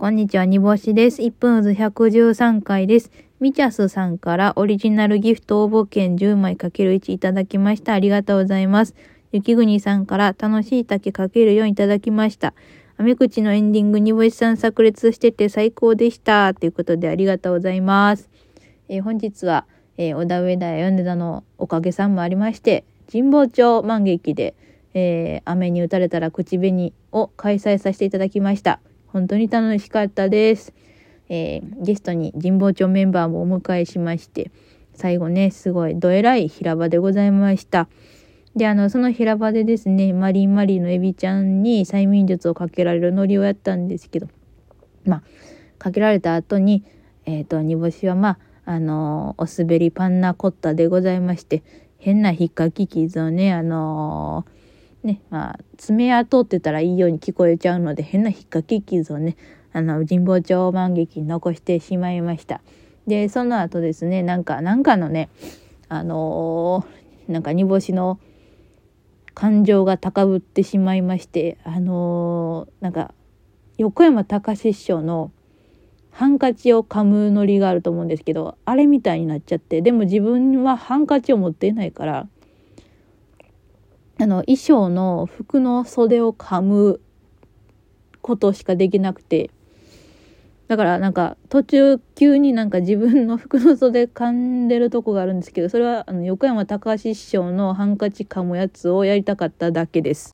こんにちは、煮干しです。1分ず113回です。みちゃすさんからオリジナルギフト応募券10枚 ×1 いただきました。ありがとうございます。雪国さんから楽しい竹 ×4 いただきました。アメ口のエンディング煮干しさん炸裂してて最高でした。ということでありがとうございます。えー本日は、えー小田上田や米田のおかげさんもありまして、神保町満劇で、えー雨に打たれたら口紅を開催させていただきました。本当に楽しかったです。えーゲストに神保町メンバーもお迎えしまして、最後ね、すごいどえらい平場でございました。で、あの、その平場でですね、マリンマリーのエビちゃんに催眠術をかけられるノリをやったんですけど、まあ、かけられた後に、えっ、と、煮干しはまあ、あのお滑りパンナコッタでございまして、変な引っかき傷をね、あのね、まあ、爪痕ってたらいいように聞こえちゃうので、変な引っかき傷をね、あの、神保町満劇に残してしまいました。で、その後ですね、なんか、なんかのね、あのーなんか煮干しの感情が高ぶってしまいまして、あのーなんか、横山隆師匠のハンカチを噛むノリがあると思うんですけど、あれみたいになっちゃって、でも自分はハンカチを持っていないから、あの、衣装の服の袖を噛むことしかできなくて、だからなんか途中急になんか自分の服の袖噛んでるとこがあるんですけど、それはあの横山隆史師匠のハンカチ噛むやつをやりたかっただけです。